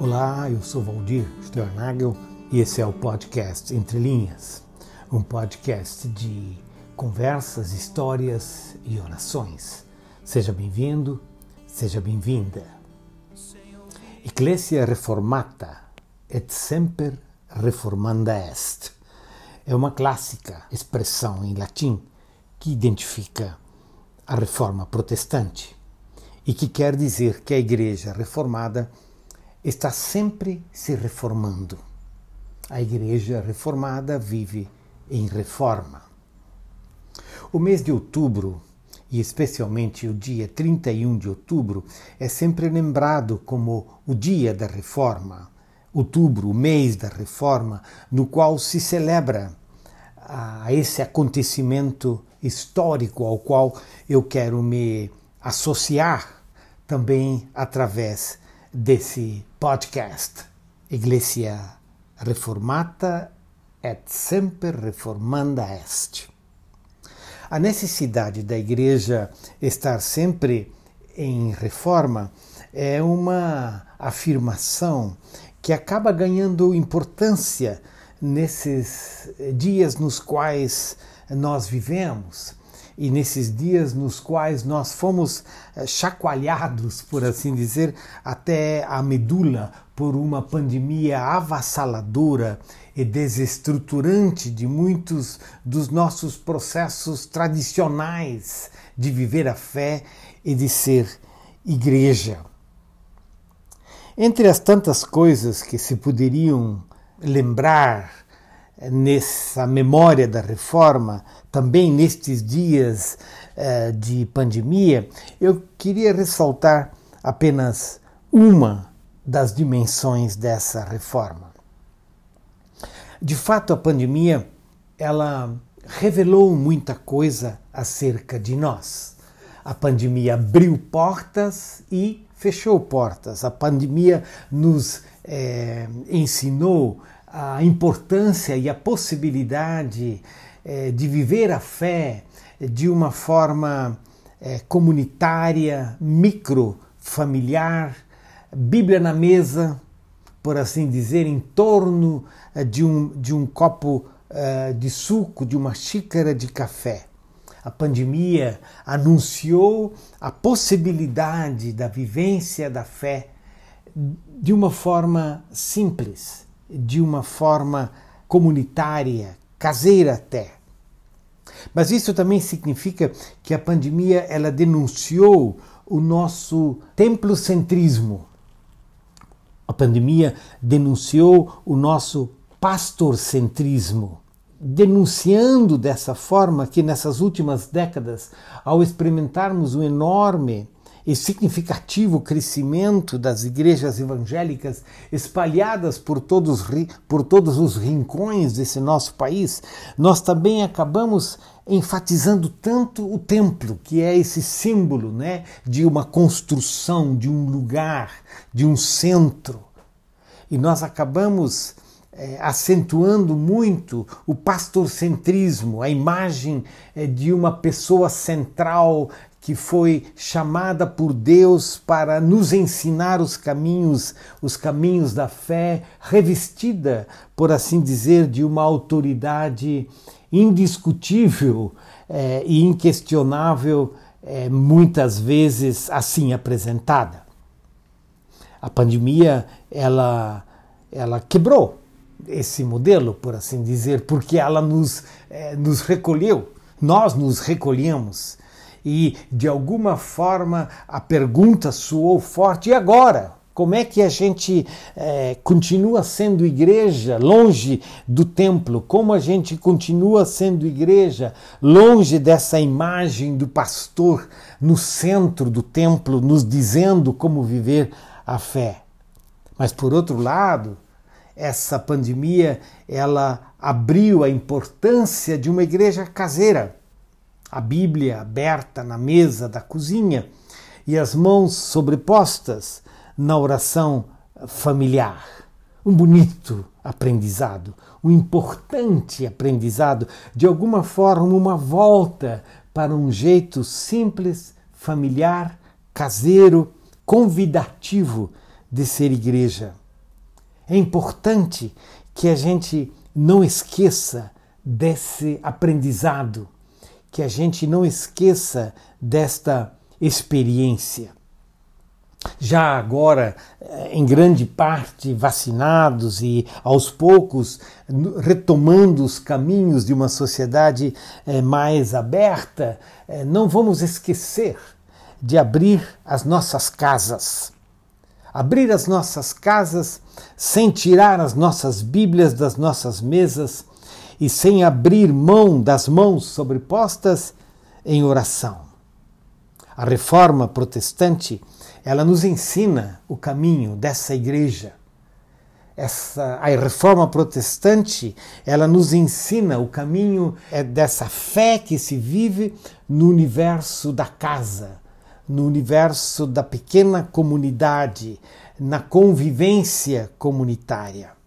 Olá, eu sou Valdir Sternagel e esse é o podcast Entre Linhas, um podcast de conversas, histórias e orações. Seja bem-vindo, seja bem-vinda. Ecclesia reformata et semper reformanda est é uma clássica expressão em latim que identifica a reforma protestante e que quer dizer que a Igreja reformada está sempre se reformando. A Igreja reformada vive em reforma. O mês de outubro, e especialmente o dia 31 de outubro, é sempre lembrado como o dia da reforma. Outubro, o mês da reforma, no qual se celebra a esse acontecimento histórico ao qual eu quero me associar também através desse podcast. Iglesia reformata et semper reformanda est. A necessidade da igreja estar sempre em reforma é uma afirmação que acaba ganhando importância nesses dias nos quais nós vivemos e nesses dias nos quais nós fomos eh, chacoalhados, por assim dizer, até a medula por uma pandemia avassaladora e desestruturante de muitos dos nossos processos tradicionais de viver a fé e de ser igreja. Entre as tantas coisas que se poderiam lembrar nessa memória da reforma, também nestes dias uh, de pandemia, eu queria ressaltar apenas uma das dimensões dessa reforma. De fato, a pandemia ela revelou muita coisa acerca de nós. A pandemia abriu portas e fechou portas. A pandemia nos é, ensinou a importância e a possibilidade é, de viver a fé de uma forma é, comunitária, micro, familiar, Bíblia na mesa, por assim dizer, em torno é, de um, de um copo de suco, de uma xícara de café. A pandemia anunciou a possibilidade da vivência da fé de uma forma simples, de uma forma comunitária, caseira até. Mas isso também significa que a pandemia ela denunciou o nosso templocentrismo. A pandemia denunciou o nosso pastorcentrismo, denunciando dessa forma que nessas últimas décadas, ao experimentarmos um enorme e significativo crescimento das igrejas evangélicas espalhadas por todos, por todos os rincões desse nosso país, nós também acabamos enfatizando tanto o templo, que é esse símbolo né, de uma construção, de um lugar, de um centro. E nós acabamos é, acentuando muito o pastorcentrismo, a imagem é, de uma pessoa central que foi chamada por Deus para nos ensinar os caminhos, os caminhos da fé, revestida, por assim dizer, de uma autoridade indiscutível é, e inquestionável, é, muitas vezes assim apresentada. A pandemia ela ela quebrou esse modelo, por assim dizer, porque ela nos, é, nos recolheu, nós nos recolhemos e de alguma forma a pergunta soou forte: e agora? Como é que a gente é, continua sendo igreja longe do templo? Como a gente continua sendo igreja longe dessa imagem do pastor no centro do templo, nos dizendo como viver a fé? Mas por outro lado, essa pandemia ela abriu a importância de uma igreja caseira a Bíblia aberta na mesa da cozinha e as mãos sobrepostas na oração familiar. Um bonito aprendizado, um importante aprendizado, de alguma forma, uma volta para um jeito simples, familiar, caseiro, convidativo de ser igreja. É importante que a gente não esqueça desse aprendizado, que a gente não esqueça desta experiência. Já agora, eh, em grande parte, vacinados e aos poucos retomando os caminhos de uma sociedade eh, mais aberta, eh, não vamos esquecer de abrir as nossas casas. Abrir as nossas casas sem tirar as nossas Bíblias das nossas mesas e sem abrir mão das mãos sobrepostas em oração. A reforma protestante, ela nos ensina o caminho dessa igreja. Essa, a reforma protestante, ela nos ensina o caminho é dessa fé que se vive no universo da casa, no universo da pequena comunidade, na convivência comunitária.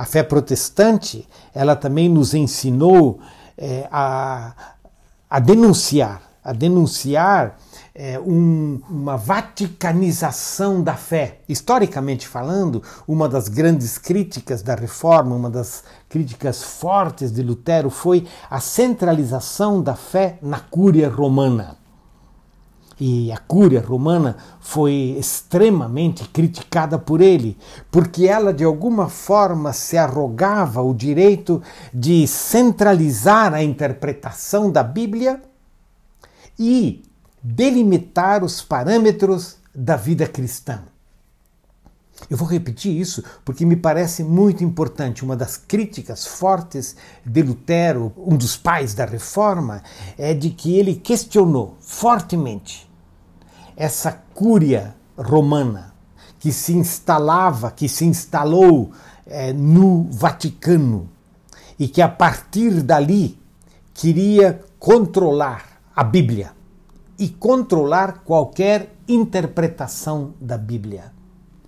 A fé protestante, ela também nos ensinou é, a, a denunciar, a denunciar é, um, uma vaticanização da fé. Historicamente falando, uma das grandes críticas da reforma, uma das críticas fortes de Lutero foi a centralização da fé na Cúria Romana e a Cúria Romana foi extremamente criticada por ele, porque ela de alguma forma se arrogava o direito de centralizar a interpretação da Bíblia e delimitar os parâmetros da vida cristã. Eu vou repetir isso porque me parece muito importante. Uma das críticas fortes de Lutero, um dos pais da reforma, é de que ele questionou fortemente essa cúria romana que se instalava, que se instalou é, no Vaticano e que a partir dali queria controlar a Bíblia e controlar qualquer interpretação da Bíblia,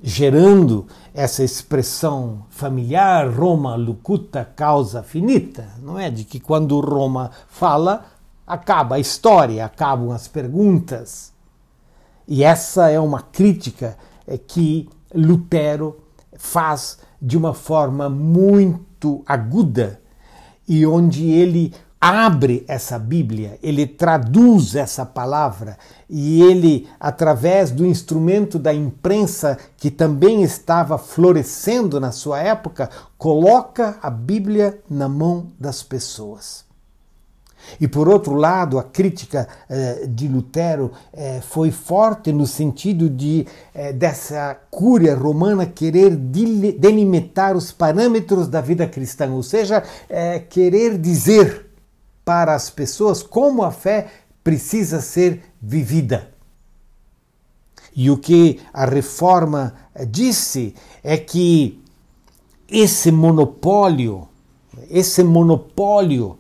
gerando essa expressão familiar Roma lucuta causa finita, não é? De que quando Roma fala, acaba a história, acabam as perguntas. E essa é uma crítica eh, que Lutero faz de uma forma muito aguda e onde ele abre essa Bíblia, ele traduz essa palavra e ele, através do instrumento da imprensa que também estava florescendo na sua época, coloca a Bíblia na mão das pessoas. E por outro lado, a crítica eh, de Lutero eh, foi forte no sentido de eh, dessa cúria romana querer delimitar os parâmetros da vida cristã, ou seja, eh, querer dizer para as pessoas como a fé precisa ser vivida. E o que a reforma eh, disse é que esse monopólio, esse monopólio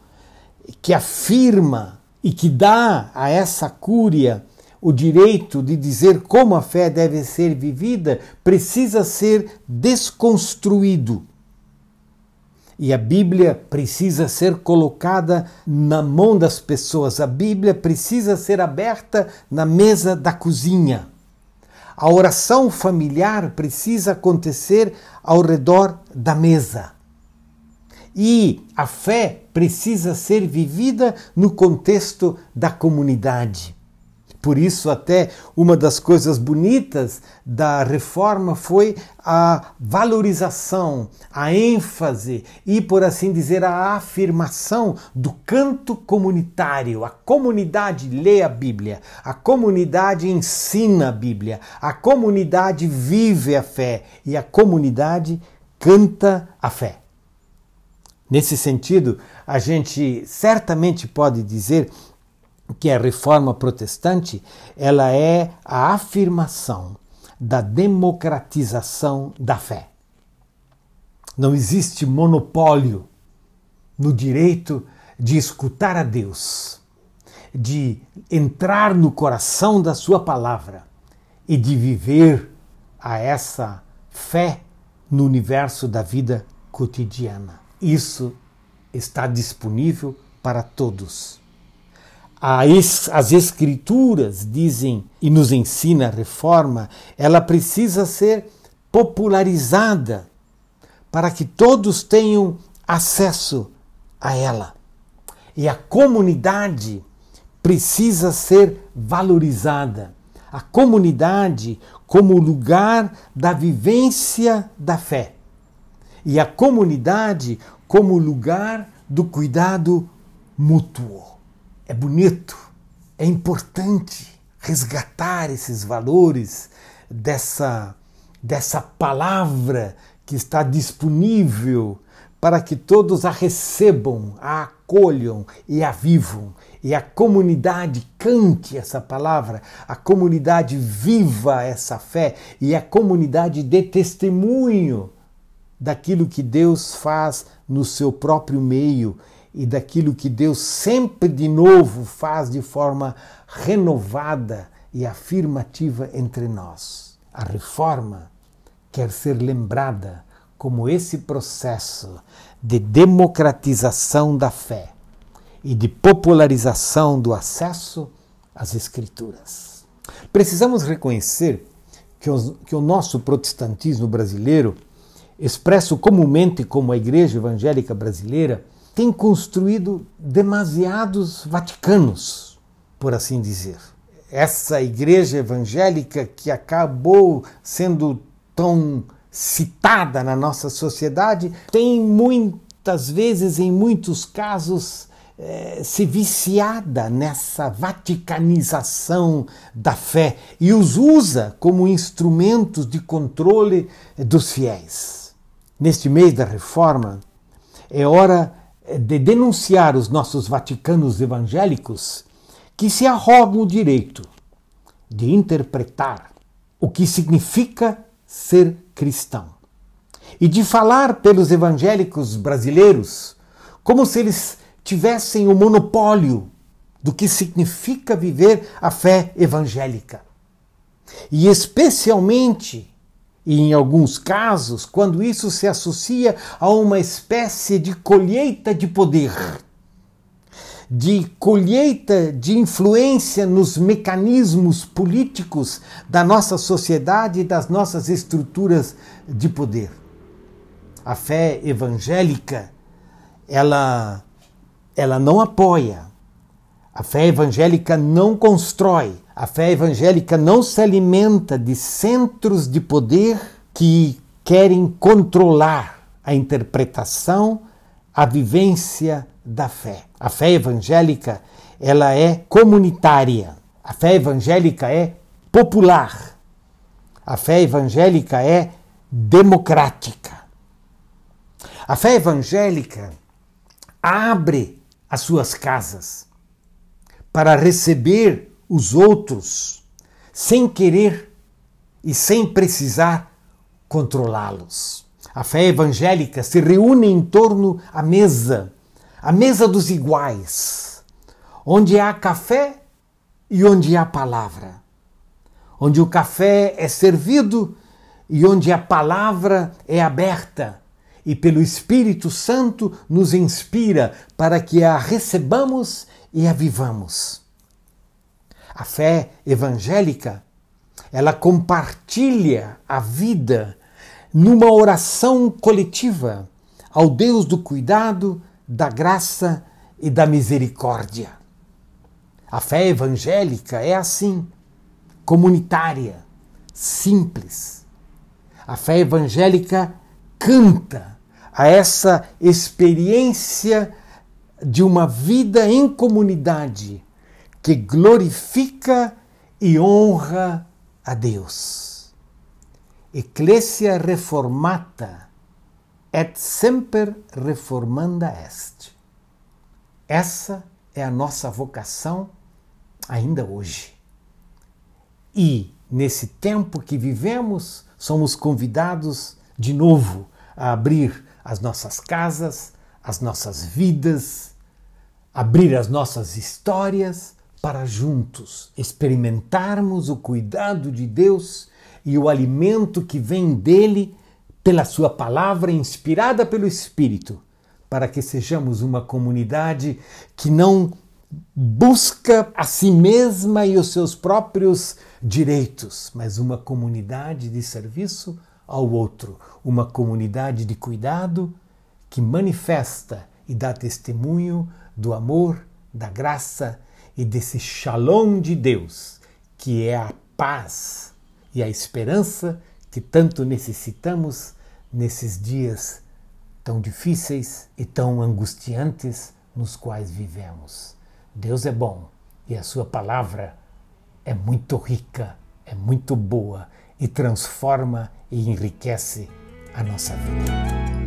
que afirma e que dá a essa cúria o direito de dizer como a fé deve ser vivida, precisa ser desconstruído. E a Bíblia precisa ser colocada na mão das pessoas, a Bíblia precisa ser aberta na mesa da cozinha. A oração familiar precisa acontecer ao redor da mesa. E a fé precisa ser vivida no contexto da comunidade. Por isso, até uma das coisas bonitas da reforma foi a valorização, a ênfase e, por assim dizer, a afirmação do canto comunitário. A comunidade lê a Bíblia, a comunidade ensina a Bíblia, a comunidade vive a fé e a comunidade canta a fé. Nesse sentido, a gente certamente pode dizer que a reforma protestante ela é a afirmação da democratização da fé. Não existe monopólio no direito de escutar a Deus, de entrar no coração da sua palavra e de viver a essa fé no universo da vida cotidiana. Isso está disponível para todos. As Escrituras dizem e nos ensina a reforma, ela precisa ser popularizada para que todos tenham acesso a ela. E a comunidade precisa ser valorizada. A comunidade como lugar da vivência da fé. E a comunidade como lugar do cuidado mútuo. É bonito, é importante resgatar esses valores dessa, dessa palavra que está disponível para que todos a recebam, a acolham e a vivam. E a comunidade cante essa palavra, a comunidade viva essa fé e a comunidade dê testemunho daquilo que Deus faz no seu próprio meio e daquilo que Deus sempre de novo faz de forma renovada e afirmativa entre nós. A reforma quer ser lembrada como esse processo de democratização da fé e de popularização do acesso às Escrituras. Precisamos reconhecer que que o nosso protestantismo brasileiro, expresso comumente como a Igreja Evangélica Brasileira, tem construído demasiados Vaticanos, por assim dizer. Essa igreja evangélica que acabou sendo tão citada na nossa sociedade tem muitas vezes, em muitos casos, eh, se viciada nessa vaticanização da fé e os usa como instrumentos de controle dos fiéis. Neste mês da reforma, é hora de denunciar os nossos vaticanos evangélicos que se arrogam o direito de interpretar o que significa ser cristão e de falar pelos evangélicos brasileiros como se eles tivessem o monopólio do que significa viver a fé evangélica. E especialmente e em alguns casos, quando isso se associa a uma espécie de colheita de poder, de colheita de influência nos mecanismos políticos da nossa sociedade e das nossas estruturas de poder. A fé evangélica, ela, ela não apoia, a fé evangélica não constrói, a fé evangélica não se alimenta de centros de poder que querem controlar a interpretação, a vivência da fé. A fé evangélica, ela é comunitária. A fé evangélica é popular. A fé evangélica é democrática. A fé evangélica abre as suas casas para receber os outros sem querer e sem precisar controlá-los. A fé evangélica se reúne em torno à mesa, a mesa dos iguais, onde há café e onde há palavra, onde o café é servido e onde a palavra é aberta e pelo Espírito Santo nos inspira para que a recebamos e a vivamos. A fé evangélica, ela compartilha a vida numa oração coletiva ao Deus do cuidado, da graça e da misericórdia. A fé evangélica é assim, comunitária, simples. A fé evangélica canta a essa experiência de uma vida em comunidade que glorifica e honra a Deus. Ecclesia reformata et semper reformanda est. Essa é a nossa vocação ainda hoje. E, nesse tempo que vivemos, somos convidados de novo a abrir as nossas casas, as nossas vidas, abrir as nossas histórias para juntos experimentarmos o cuidado de Deus e o alimento que vem dele pela Sua palavra inspirada pelo Espírito, para que sejamos uma comunidade que não busca a si mesma e os seus próprios direitos, mas uma comunidade de serviço ao outro, uma comunidade de cuidado que manifesta e dá testemunho do amor, da graça e desse shalom de Deus, que é a paz e a esperança que tanto necessitamos nesses dias tão difíceis e tão angustiantes nos quais vivemos. Deus é bom e a Sua palavra é muito rica, é muito boa e transforma e enriquece a nossa vida.